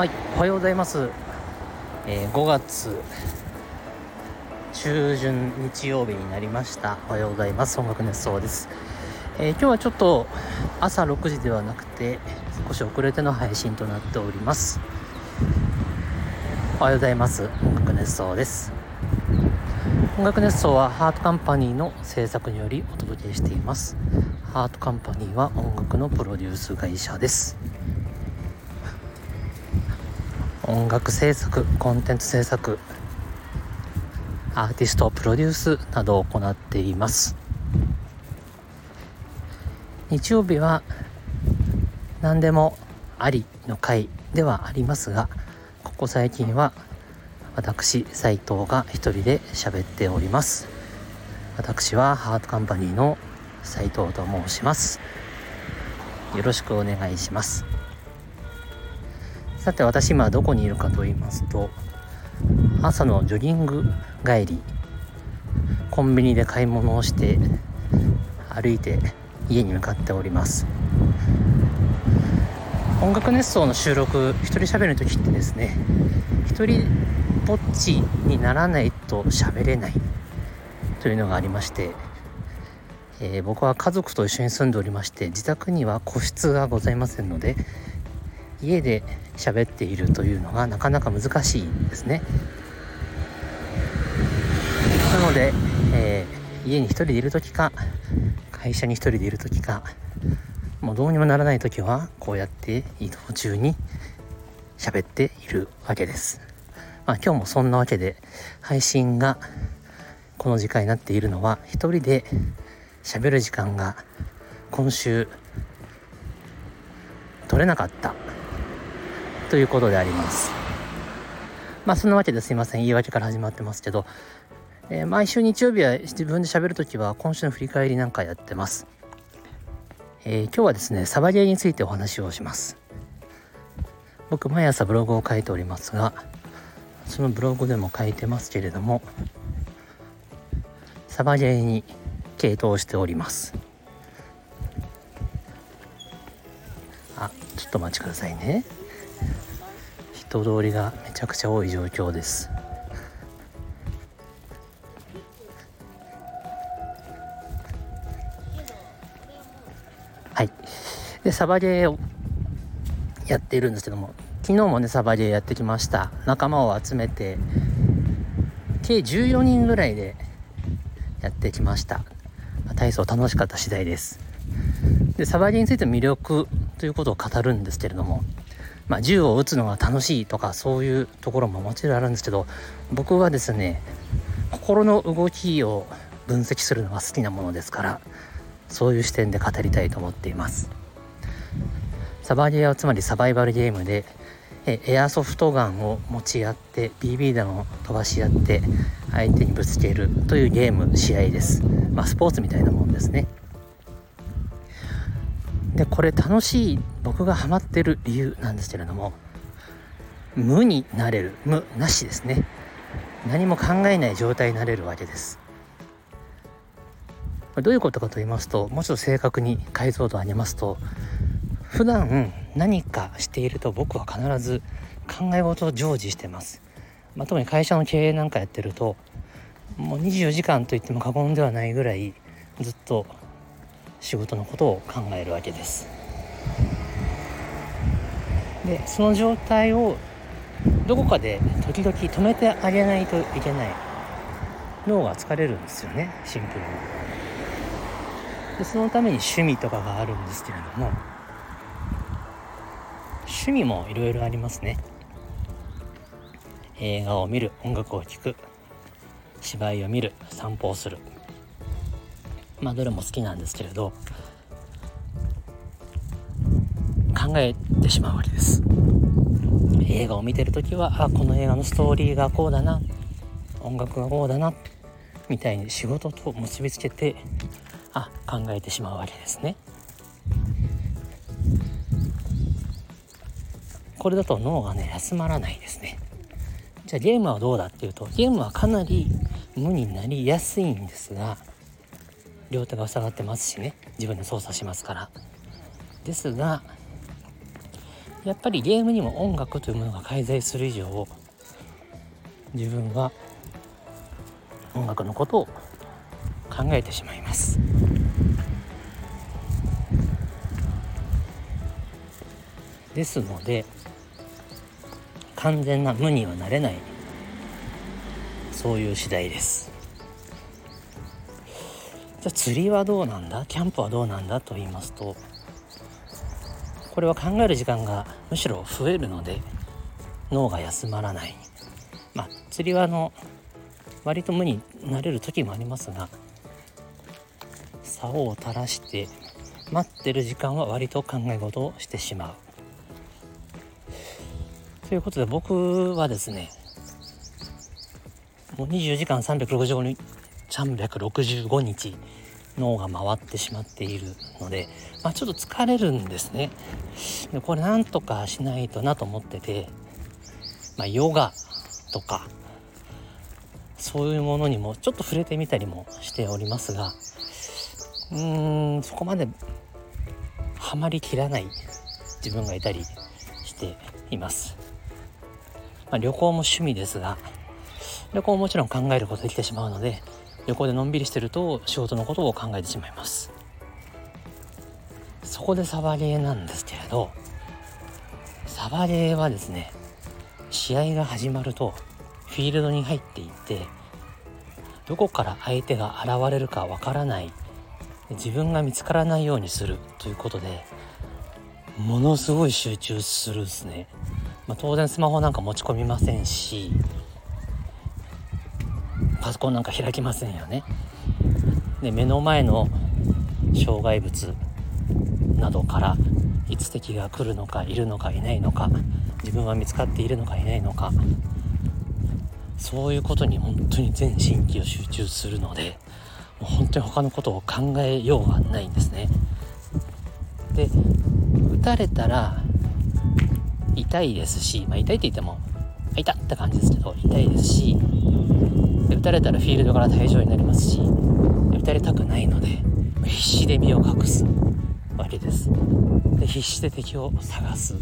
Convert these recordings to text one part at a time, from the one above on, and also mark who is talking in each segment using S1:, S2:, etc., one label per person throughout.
S1: はい、おはようございます。えー5月中旬日曜日になりました。おはようございます。音楽熱奏です。えー今日はちょっと朝6時ではなくて少し遅れての配信となっております。おはようございます。音楽熱奏です。音楽熱奏はハートカンパニーの制作によりお届けしています。ハートカンパニーは音楽のプロデュース会社です。音楽制作コンテンツ制作アーティストプロデュースなどを行っています。日曜日は何でもありの回ではありますがここ最近は私斉藤が一人で喋っております。私はハートカンパニーの斉藤と申します。よろしくお願いします。さて私今どこにいるかと言いますと朝のジョギング帰りコンビニで買い物をして歩いて家に向かっております。音楽熱奏の収録一人喋る時ってですね一人ぼっちにならないと喋れないというのがありまして、えー僕は家族と一緒に住んでおりまして自宅には個室がございませんので家で喋っているというのがなかなか難しいんですね。なので、えー家に一人でいる時か会社に一人でいる時かもうどうにもならない時はこうやって移動中に喋っているわけです、まあ、今日もそんなわけで配信がこの時間になっているのは一人で喋る時間が今週取れなかった。ということであります。まあそんなわけですいません言い訳から始まってますけど、えー毎週日曜日は自分で喋るときは今週の振り返りなんかやってます。えー今日はですねサバゲーについてお話をします。僕毎朝ブログを書いておりますがそのブログでも書いてますけれどもサバゲーに傾倒しております。あちょっとお待ちくださいね。人通りがめちゃくちゃ多い状況です。はい。でサバゲーをやっているんですけども昨日もねサバゲーやってきました。仲間を集めて計14人ぐらいでやってきました。体操楽しかった次第です。でサバゲーについての魅力ということを語るんですけれどもまあ、銃を撃つのが楽しいとかそういうところももちろんあるんですけど僕はですね心の動きを分析するのが好きなものですからそういう視点で語りたいと思っています。サバゲーはつまりサバイバルゲームでえエアソフトガンを持ち合って BB 弾を飛ばし合って相手にぶつけるというゲーム試合です。まあスポーツみたいなもんですね。でこれ楽しい僕がハマってる理由なんですけれども無になれる無なしですね。何も考えない状態になれるわけです。どういうことかと言いますともうちょっと正確に解像度を上げますと普段何かしていると僕は必ず考え事を常時してます、まあ、特に会社の経営なんかやってるともう24時間と言っても過言ではないぐらいずっと仕事のことを考えるわけです。でその状態をどこかで時々止めてあげないといけない脳が疲れるんですよね。シンプルに。でそのために趣味とかがあるんですけれども趣味もいろいろありますね。映画を見る音楽を聴く芝居を見る散歩をするまあどれも好きなんですけれど考えてしまうわけです。映画を見てる時はあこの映画のストーリーがこうだな音楽がこうだなみたいに仕事と結びつけてあ考えてしまうわけですね。これだと脳がね休まらないですね。じゃあゲームはどうだっていうとゲームはかなり無になりやすいんですが両手が塞がってますしね。自分で操作しますから。ですがやっぱりゲームにも音楽というものが介在する以上自分は音楽のことを考えてしまいます。ですので完全な無にはなれない。そういう次第です。じゃあ釣りはどうなんだ？キャンプはどうなんだ？と言いますとこれは考える時間がむしろ増えるので脳が休まらない。まあ釣りはあの割と無になれる時もありますが竿を垂らして待ってる時間は割と考え事をしてしまう。ということで僕はですねもう24時間365日365日脳が回ってしまっているので、まあ、ちょっと疲れるんですね。でこれなんとかしないとなと思ってて、まあ、ヨガとかそういうものにもちょっと触れてみたりもしておりますがうーんそこまでハマりきらない自分がいたりしています、まあ、旅行も趣味ですが旅行ももちろん考えることできてしまうので旅行でのんびりしてると仕事のことを考えてしまいます。そこでサバゲーなんですけれどサバゲーはですね試合が始まるとフィールドに入っていってどこから相手が現れるかわからない自分が見つからないようにするということでものすごい集中するですね、まあ、当然スマホなんか持ち込みませんしパソコンなんか開きませんよね。で目の前の障害物などからいつ敵が来るのかいるのかいないのか自分は見つかっているのかいないのかそういうことに本当に全神経を集中するのでもう本当に他のことを考えようがないんですね。で撃たれたら痛いですし、まあ、痛いって言っても「痛!」って感じですけど痛いですしたれたらフィールドから退場になりますし撃たれたくないので必死で身を隠すわけです。で必死で敵を探す。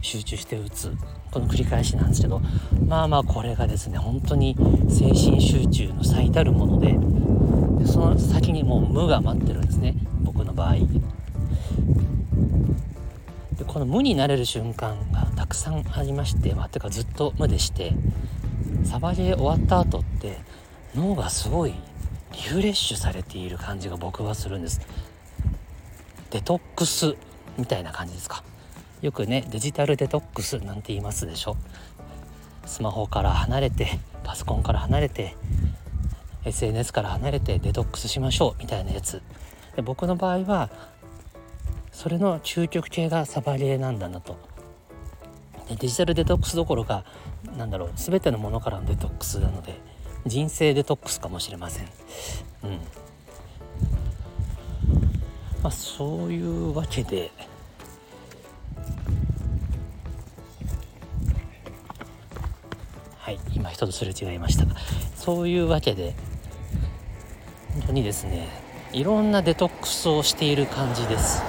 S1: 集中して撃つ。この繰り返しなんですけどまあまあこれがですね本当に精神集中の最たるものででその先にもう無が待ってるんですね僕の場合。でこの無になれる瞬間がたくさんありましてまあてかずっと無でしてサバゲー終わった後って脳がすごいリフレッシュされている感じが僕はするんです。デトックスみたいな感じですか。よくねデジタルデトックスなんて言いますでしょ。スマホから離れてパソコンから離れて SNS から離れてデトックスしましょうみたいなやつ。で僕の場合はそれの究極系がサバゲーなんだなと。デジタルデトックスどころかなんだろう全てのものからのデトックスなので人生デトックスかもしれません。うん。まあ、そういうわけではい今人とすれ違いました。そういうわけで本当にですねいろんなデトックスをしている感じです。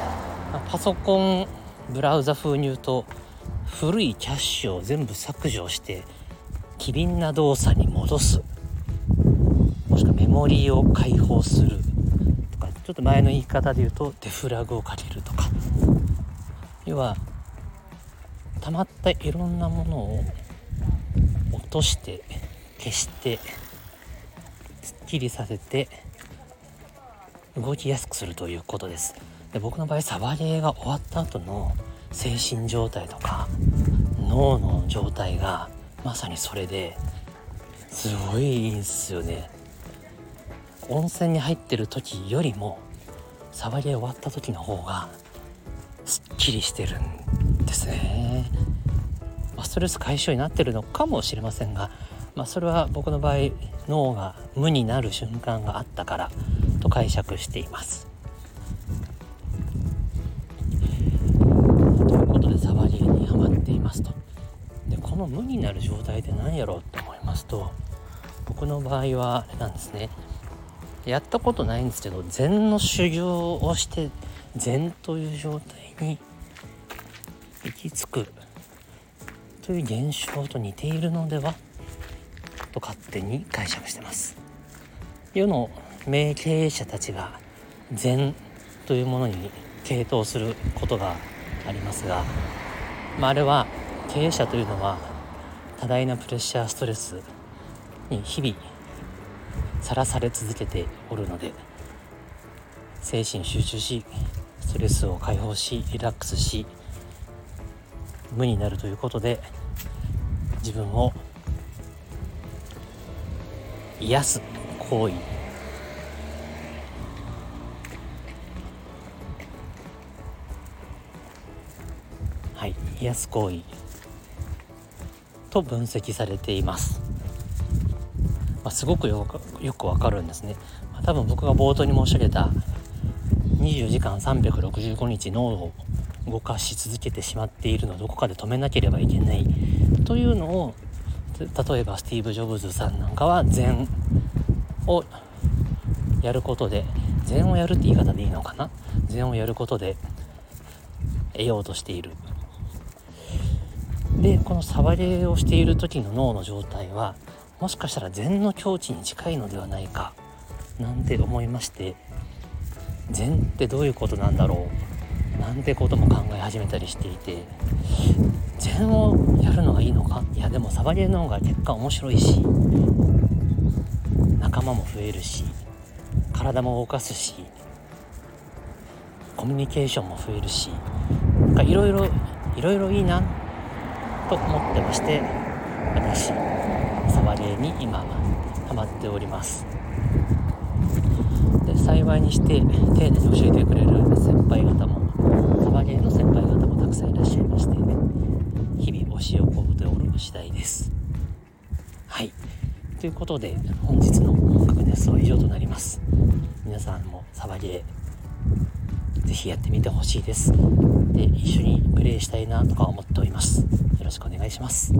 S1: パソコンブラウザ風に言うと古いキャッシュを全部削除して機敏な動作に戻す。もしくはメモリーを解放するとかちょっと前の言い方で言うとデフラグをかけるとか。要は溜まったいろんなものを落として消してすっきりさせて動きやすくするということです。で僕の場合サバゲーが終わった後の精神状態とか脳の状態がまさにそれですごいいいんですよね。温泉に入ってる時よりもサバゲー終わった時の方がすっきりしてるんですね、ま、ストレス解消になってるのかもしれませんが、まあ、それは僕の場合脳が無になる瞬間があったからと解釈しています。ますと。でこの無になる状態って何やろうと思いますと僕の場合はあれなんですね。やったことないんですけど禅の修行をして禅という状態に行き着くという現象と似ているのではと勝手に解釈してます。世の名経営者たちが禅というものに傾倒することがありますが、まあ、あれは経営者というのは多大なプレッシャーストレスに日々さらされ続けておるので精神集中しストレスを解放しリラックスし無になるということで自分を癒す行為癒す行為。と分析されています、まあ、すごくよくわかるんですね、まあ、多分僕が冒頭に申し上げた24時間365日脳を動かし続けてしまっているのをどこかで止めなければいけない。というのを例えばスティーブ・ジョブズさんなんかは禅をやることで禅をやるって言い方でいいのかな？禅をやることで得ようとしている。でこの触りをしている時の脳の状態はもしかしたら禅の境地に近いのではないかなんて思いまして禅ってどういうことなんだろうなんてことも考え始めたりしていて禅をやるのがいいのか？いやでもサバゲーの方が結果面白いし仲間も増えるし体も動かすしコミュニケーションも増えるしなんかいろいろいろいろいいな。と思ってまして私サバゲーに今ハマっております。で幸いにして丁寧に教えてくれる先輩方もサバゲーの先輩方もたくさんいらっしゃいまして日々教えをこうておる次第です。はい。ということで本日の音楽熱は以上となります。皆さんもサバゲーぜひやってみてほしいです。で一緒にプレイしたいなとか思っております。よろしくお願いします。